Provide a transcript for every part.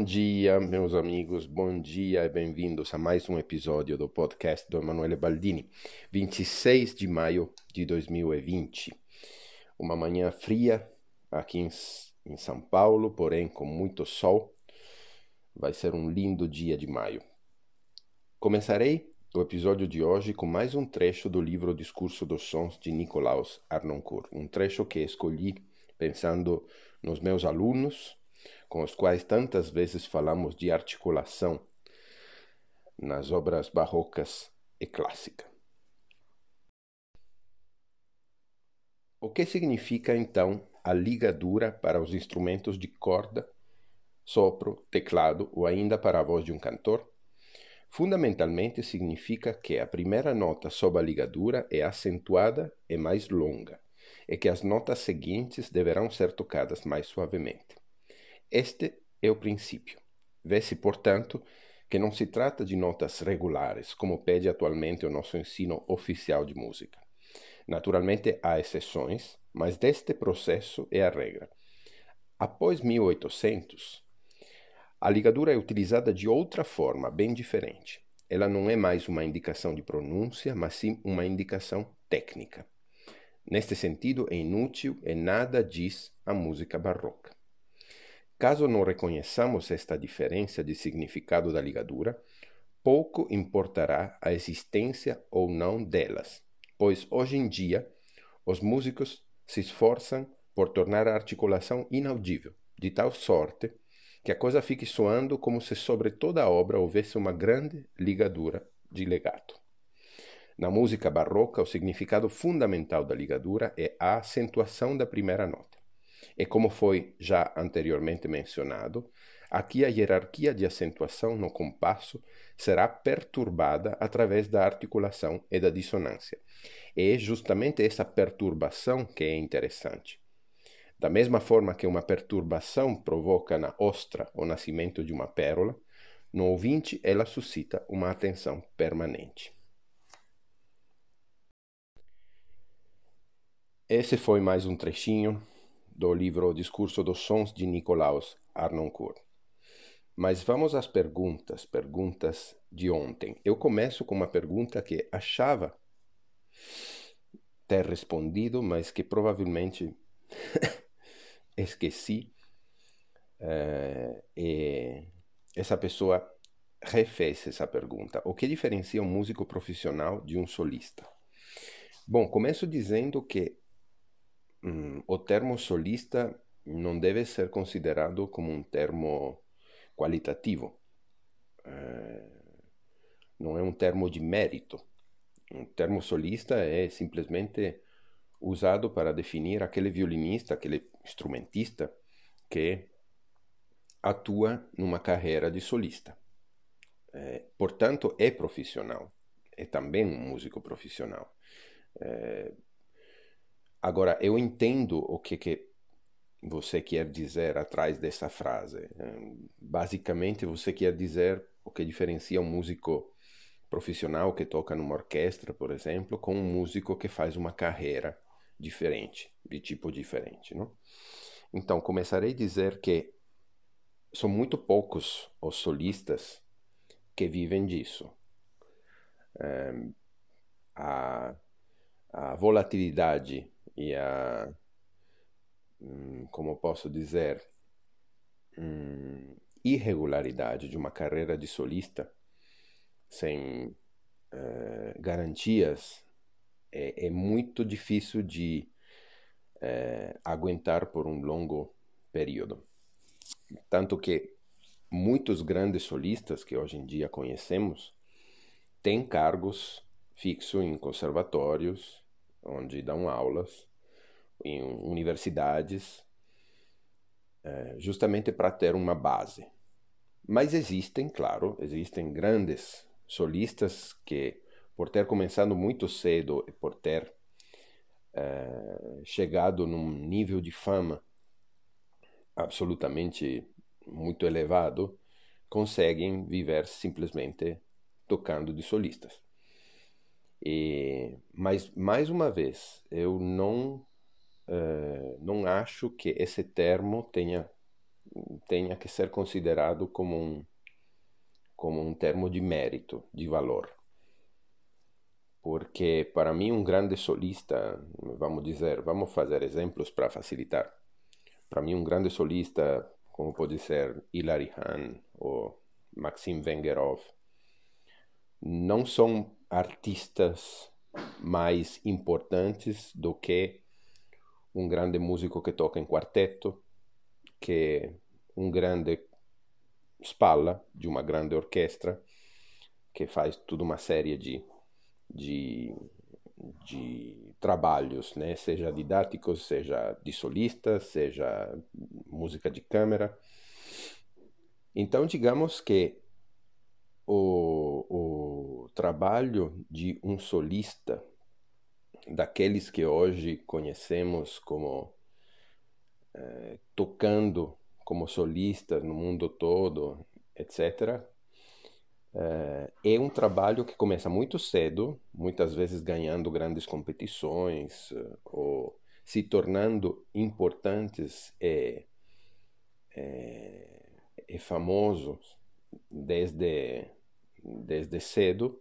Bom dia, meus amigos, bom dia e bem-vindos a mais um episódio do podcast do Emanuele Baldini, 26 de maio de 2020. Uma manhã fria aqui em, em São Paulo, porém com muito sol. Vai ser um lindo dia de maio. Começarei o episódio de hoje com mais um trecho do livro Discurso dos Sons de Nicolaus Arnoncourt, um trecho que escolhi pensando nos meus alunos com os quais tantas vezes falamos de articulação nas obras barrocas e clássicas. O que significa então a ligadura para os instrumentos de corda, sopro, teclado ou ainda para a voz de um cantor? Fundamentalmente significa que a primeira nota sob a ligadura é acentuada e mais longa, e que as notas seguintes deverão ser tocadas mais suavemente. Este é o princípio. Vê-se, portanto, que não se trata de notas regulares, como pede atualmente o nosso ensino oficial de música. Naturalmente há exceções, mas deste processo é a regra. Após 1800, a ligadura é utilizada de outra forma, bem diferente. Ela não é mais uma indicação de pronúncia, mas sim uma indicação técnica. Neste sentido, é inútil e nada diz a música barroca. Caso não reconheçamos esta diferença de significado da ligadura, pouco importará a existência ou não delas, pois hoje em dia os músicos se esforçam por tornar a articulação inaudível, de tal sorte que a coisa fique soando como se sobre toda a obra houvesse uma grande ligadura de legato. Na música barroca, o significado fundamental da ligadura é a acentuação da primeira nota. E como foi já anteriormente mencionado, aqui a hierarquia de acentuação no compasso será perturbada através da articulação e da dissonância. E é justamente essa perturbação que é interessante. Da mesma forma que uma perturbação provoca na ostra o nascimento de uma pérola, no ouvinte ela suscita uma atenção permanente. Esse foi mais um trechinho do livro Discurso dos Sons de Nicolaus Arnoncourt. Mas vamos às perguntas, perguntas de ontem. Eu começo com uma pergunta que achava ter respondido, mas que provavelmente esqueci. Uh, e essa pessoa refez essa pergunta. O que diferencia um músico profissional de um solista? Bom, começo dizendo que o termo solista não deve ser considerado como um termo qualitativo. Não é um termo de mérito. Um termo solista é simplesmente usado para definir aquele violinista, aquele instrumentista que atua numa carreira de solista. É, portanto, é profissional. É também um músico profissional. É, Agora, eu entendo o que, que você quer dizer atrás dessa frase. Basicamente, você quer dizer o que diferencia um músico profissional que toca numa orquestra, por exemplo, com um músico que faz uma carreira diferente, de tipo diferente. Não? Então, começarei a dizer que são muito poucos os solistas que vivem disso. a, a volatilidade e a hum, como posso dizer hum, irregularidade de uma carreira de solista sem eh, garantias é, é, muito difícil de eh, aguentar por um longo período. Tanto que muitos grandes solistas que hoje em dia conhecemos têm cargos fixos em conservatórios, onde dão aulas, em universidades, é, justamente para ter uma base. Mas existem, claro, existem grandes solistas que, por ter começado muito cedo e por ter é, chegado num nível de fama absolutamente muito elevado, conseguem viver simplesmente tocando de solistas. E, mas, mais uma vez, eu não, uh, não acho que esse termo tenha tenha que ser considerado como um, como um termo de mérito, de valor. Porque para mim um grande solista, vamos dizer, vamos fazer exemplos para facilitar. Para mim um grande solista, como pode ser Hilary Hahn ou Maxim Vengerov, não são artistas mais importantes do que um grande músico que toca em quarteto, que um grande spalla de uma grande orquestra, que faz toda uma série de, de, de trabalhos, né? seja didáticos, seja de solista, seja música de câmara. Então, digamos que o, o trabalho de um solista, daqueles que hoje conhecemos como eh, tocando como solistas no mundo todo, etc., eh, é um trabalho que começa muito cedo, muitas vezes ganhando grandes competições eh, ou se tornando importantes e, e, e famosos desde desde cedo.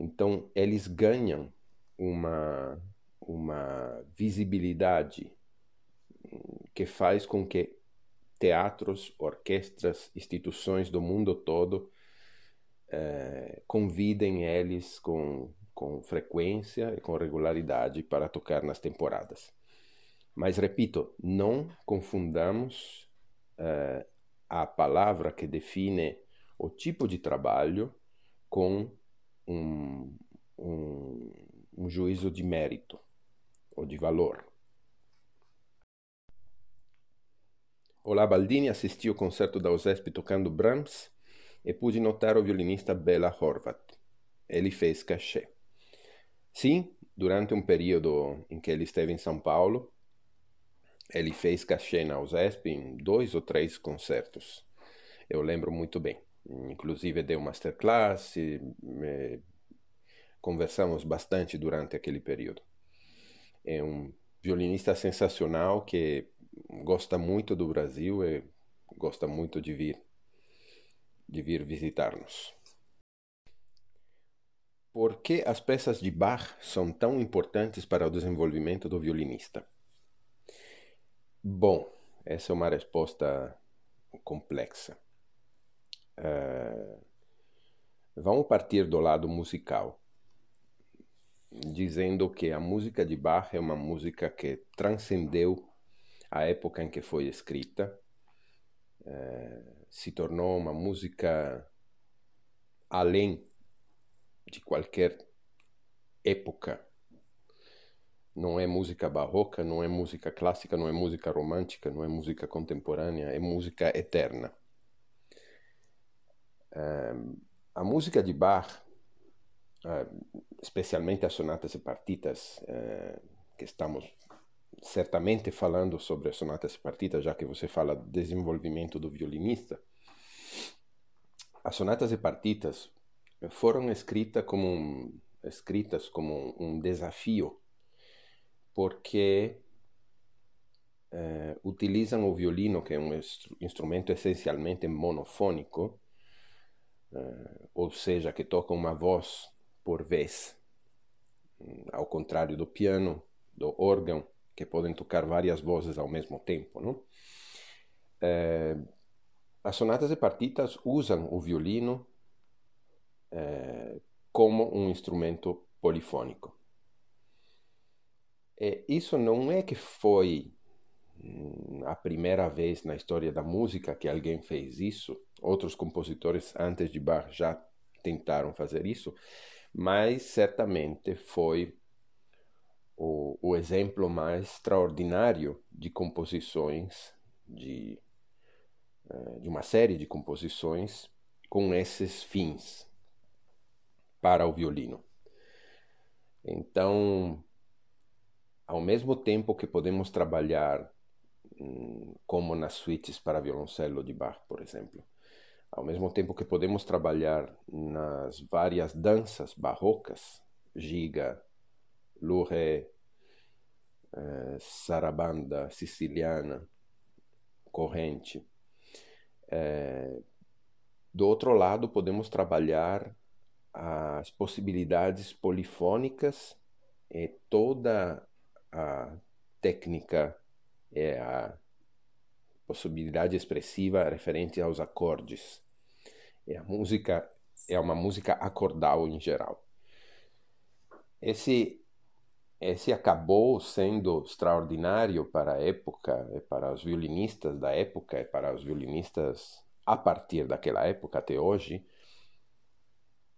Então, eles ganham uma, uma visibilidade que faz com que teatros, orquestras, instituições do mundo todo eh, convidem eles com, com frequência e com regularidade para tocar nas temporadas. Mas, repito, não confundamos eh, a palavra que define o tipo de trabalho com um, um, um juízo de mérito ou de valor. Olá Baldini assisti ao concerto da USESP tocando Brahms e pude notar o violinista Bela Horvat. Ele fez cachê. Sim, durante um período em que ele esteve em São Paulo, ele fez cachê na USESP em dois ou três concertos. Eu lembro muito bem inclusive deu masterclass, e, conversamos bastante durante aquele período. É um violinista sensacional que gosta muito do Brasil e gosta muito de vir de vir visitar-nos. Por que as peças de Bach são tão importantes para o desenvolvimento do violinista? Bom, essa é uma resposta complexa. Uh, vamos partir do lado musical, dizendo que a música de Bach é uma música que transcendeu a época em que foi escrita, uh, se tornou uma música além de qualquer época. Não é música barroca, não é música clássica, não é música romântica, não é música contemporânea, é música eterna. Uh, a música de Bach, uh, especialmente as sonatas e partitas, uh, que estamos certamente falando sobre as sonatas e partitas, já que você fala desenvolvimento do violinista, as sonatas e partitas foram escritas como um, escritas como um desafio, porque utilizam o violino, que é um instrumento essencialmente monofônico, ou seja, que toca uma voz por vez, hum, ao contrário do piano, do órgão, que podem tocar várias vozes ao mesmo tempo. Não? Uh, as sonatas e partitas usam o violino uh, como um instrumento polifônico. E isso não é que foi hum, a primeira vez na história da música que alguém fez isso. Outros compositores antes de Bach já tentaram fazer isso, mas certamente foi o, o exemplo mais extraordinário de composições, de, eh, de uma série de composições com esses fins para o violino. Então, ao mesmo tempo que podemos trabalhar hum, como nas suítes para violoncelo de Bach, por exemplo, ao mesmo tempo que podemos trabalhar nas várias danças barrocas, giga, luré, eh, sarabanda siciliana, corrente. É, do outro lado, podemos trabalhar as possibilidades polifônicas e toda a técnica e a possibilidade expressiva referente aos acordes. E a música é uma música acordal em geral. Esse esse acabou sendo extraordinário para a época e para os violinistas da época e para os violinistas a partir daquela época até hoje,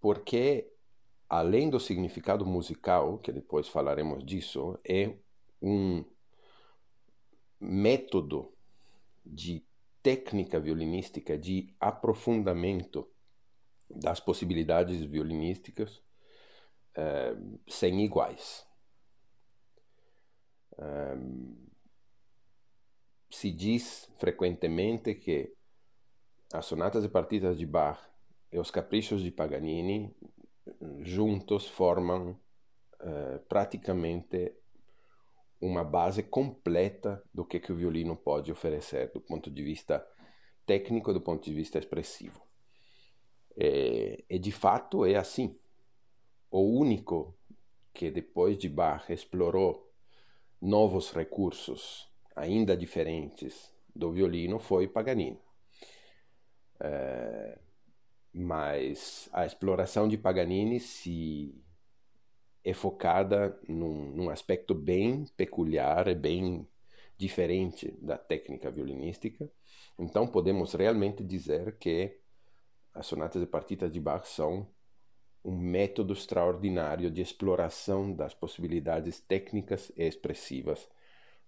porque além do significado musical, que depois falaremos disso, é um método de técnica violinística, de aprofundamento das possibilidades violinísticas eh, sem iguais. Um, se diz frequentemente que as sonatas e partidas de Bach e os caprichos de Paganini juntos formam praticamente uma base completa do que, que o violino pode oferecer do ponto de vista técnico do ponto de vista expressivo. E, e de fato é assim. O único que depois de Bach explorou novos recursos ainda diferentes do violino foi Paganini. É, mas a exploração de Paganini se é focada num, num, aspecto bem peculiar e bem diferente da técnica violinística. Então podemos realmente dizer que as sonatas e partitas de Bach são um método extraordinário de exploração das possibilidades técnicas e expressivas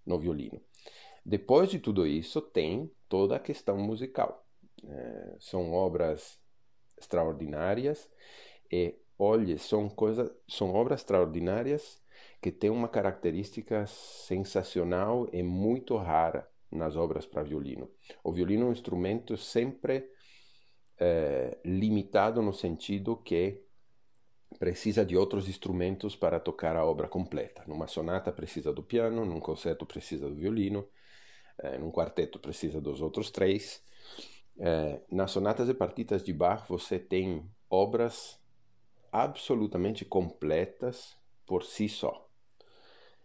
no violino. Depois de tudo isso, tem toda a questão musical. É, são obras extraordinárias e, olhe, são, coisa, são obras extraordinárias que têm uma característica sensacional e muito rara nas obras para violino. O violino é um instrumento sempre é, limitado no sentido que precisa de outros instrumentos para tocar a obra completa. Numa sonata precisa do piano, num concerto precisa do violino, eh, num quarteto precisa dos outros três. Eh, nas sonatas e partitas de Bach você tem obras absolutamente completas por si só.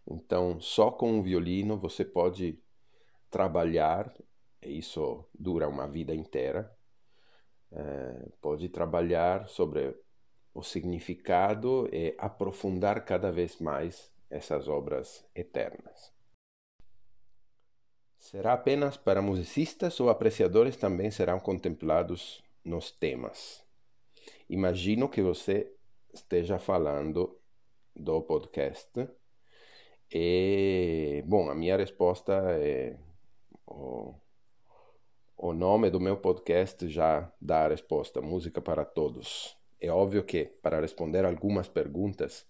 Então, só com o violino você pode trabalhar, e isso dura uma vida inteira, eh, pode trabalhar sobre o significado e aprofundar cada vez mais essas obras eternas. Será apenas para musicistas ou apreciadores também serão contemplados nos temas? Imagino que você esteja falando do podcast. E, bom, a minha resposta é: o, o nome do meu podcast já dá a resposta: Música para Todos. É óbvio que, para responder algumas perguntas,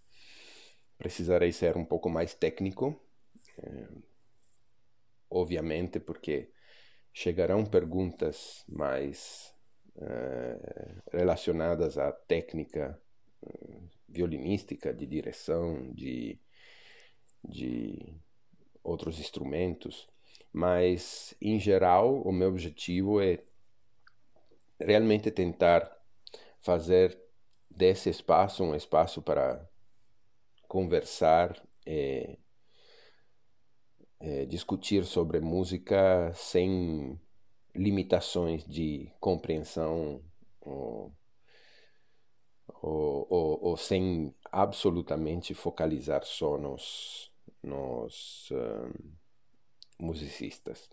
precisarei ser um pouco mais técnico, é, obviamente, porque chegarão perguntas mais é, relacionadas à técnica violinística, de direção, de, de outros instrumentos, mas em geral o meu objetivo é realmente tentar fazer desse espaço um espaço para conversar e, e discutir sobre música sem limitações de compreensão ou, ou, ou, ou sem absolutamente focalizar só nos, nos um, musicistas.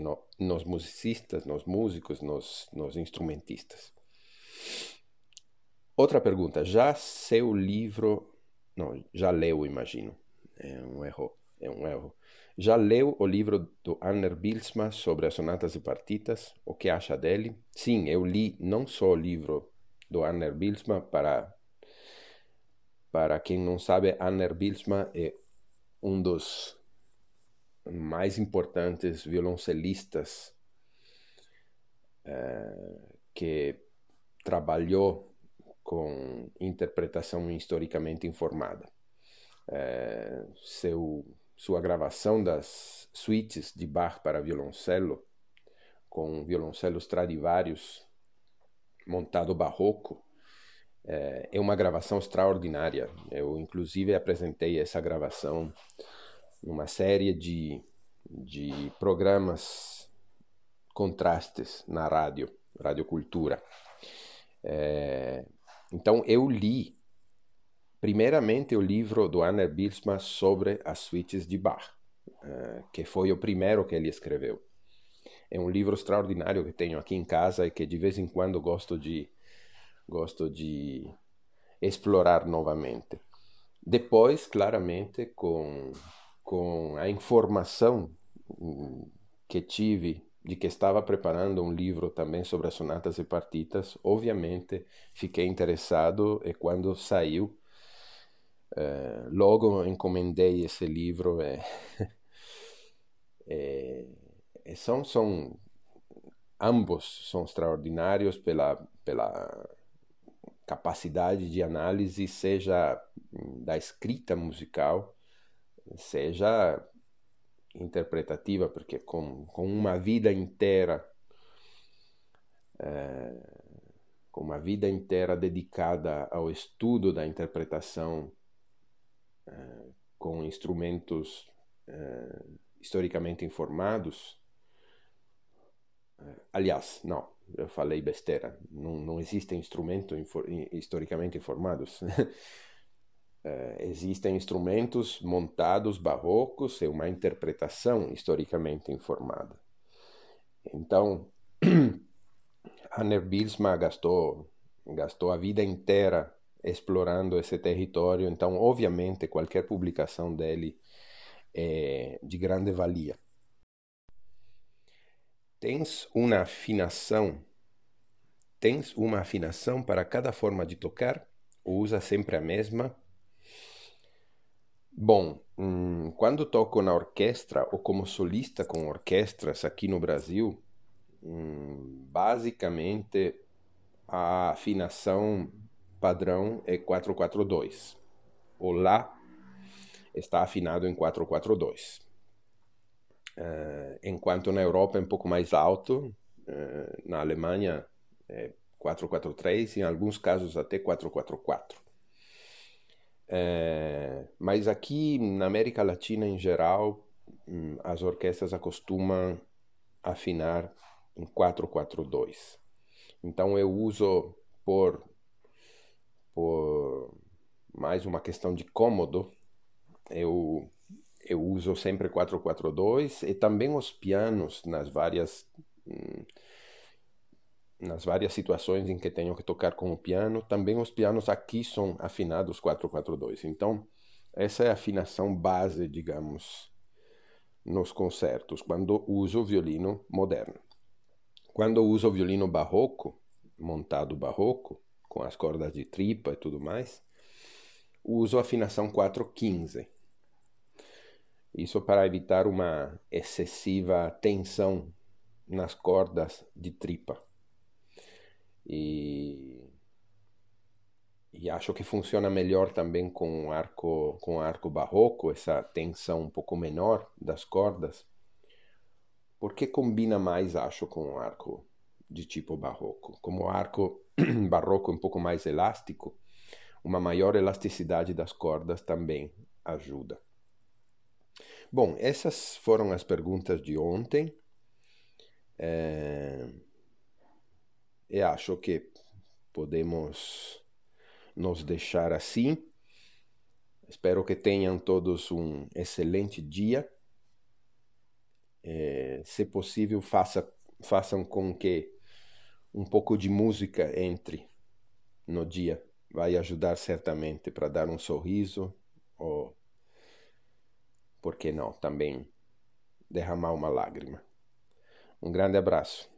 No, nos musicistas, nos músicos, nos, nos instrumentistas. Outra pergunta. Já seu livro. Não, já leu, imagino. É um erro. É um erro. Já leu o livro do Anner Bilsma sobre as sonatas e partitas? O que acha dele? Sim, eu li não só o livro do Anner Bilsma, para, para quem não sabe, Anner Bilsma é um dos mais importantes violoncelistas é, que trabalhou com interpretação historicamente informada. É, seu, sua gravação das suítes de Bach para violoncelo com um violoncelo Stradivarius montado barroco. É, é uma gravação extraordinária. Eu, inclusive, apresentei essa gravação numa série de, de programas contrastes na rádio, Rádio Cultura. É, então, eu li, primeiramente, o livro do Anner Bilsma sobre as suítes de Bach, é, que foi o primeiro que ele escreveu. É um livro extraordinário que tenho aqui em casa e que de vez em quando gosto de gosto de explorar novamente. Depois, claramente, com com a informação hum, que tive de que estava preparando um livro também sobre as sonatas e partitas, obviamente fiquei interessado e quando saiu, eh, logo encomendei esse livro e, e, e são, são ambos são extraordinários pela, pela capacidade de análise, seja da escrita musical, seja interpretativa, porque com, com uma vida inteira, é, com uma vida inteira dedicada ao estudo da interpretação é, com instrumentos é, historicamente informados, aliás, não, eu falei besteira, não, não existem instrumentos infor, historicamente informados. Uh, existem instrumentos montados barrocos e uma interpretação historicamente informada. Então, Anner Bilsma gastou, gastou a vida inteira explorando esse território, então, obviamente, qualquer publicação dele é de grande valia. Tens uma afinação, tens uma afinação para cada forma de tocar ou usa sempre a mesma Bom, hum, quando toco na orquestra ou como solista com orquestras aqui no Brasil, hum, basicamente a afinação padrão é 442. O Lá está afinado em 442. Uh, eh, enquanto na Europa é um pouco mais alto, uh, na Alemanha é 443, em alguns casos até 444. É, mas aqui na América Latina em geral, hum, as orquestras acostumam afinar em 442. Então eu uso por, por mais uma questão de cômodo, eu, eu uso sempre 442 e também os pianos nas várias hum, nas várias situações em que tenho que tocar com o piano, também os pianos aqui são afinados 442. Então, essa é a afinação base, digamos, nos concertos, quando uso o violino moderno. Quando uso o violino barroco, montado barroco, com as cordas de tripa e tudo mais, uso a afinação 415. Isso para evitar uma excessiva tensão nas cordas de tripa. E, e acho que funciona melhor também com arco com arco barroco, essa tensão um pouco menor das cordas, porque combina mais, acho, com o arco de tipo barroco. Como o arco barroco é um pouco mais elástico, uma maior elasticidade das cordas também ajuda. Bom, essas foram as perguntas de ontem. É... E acho que podemos nos deixar assim. Espero que tenham todos um excelente dia. É, se possível, faça, façam com que um pouco de música entre no dia. Vai ajudar certamente para dar um sorriso ou, por que não, também derramar uma lágrima. Um grande abraço.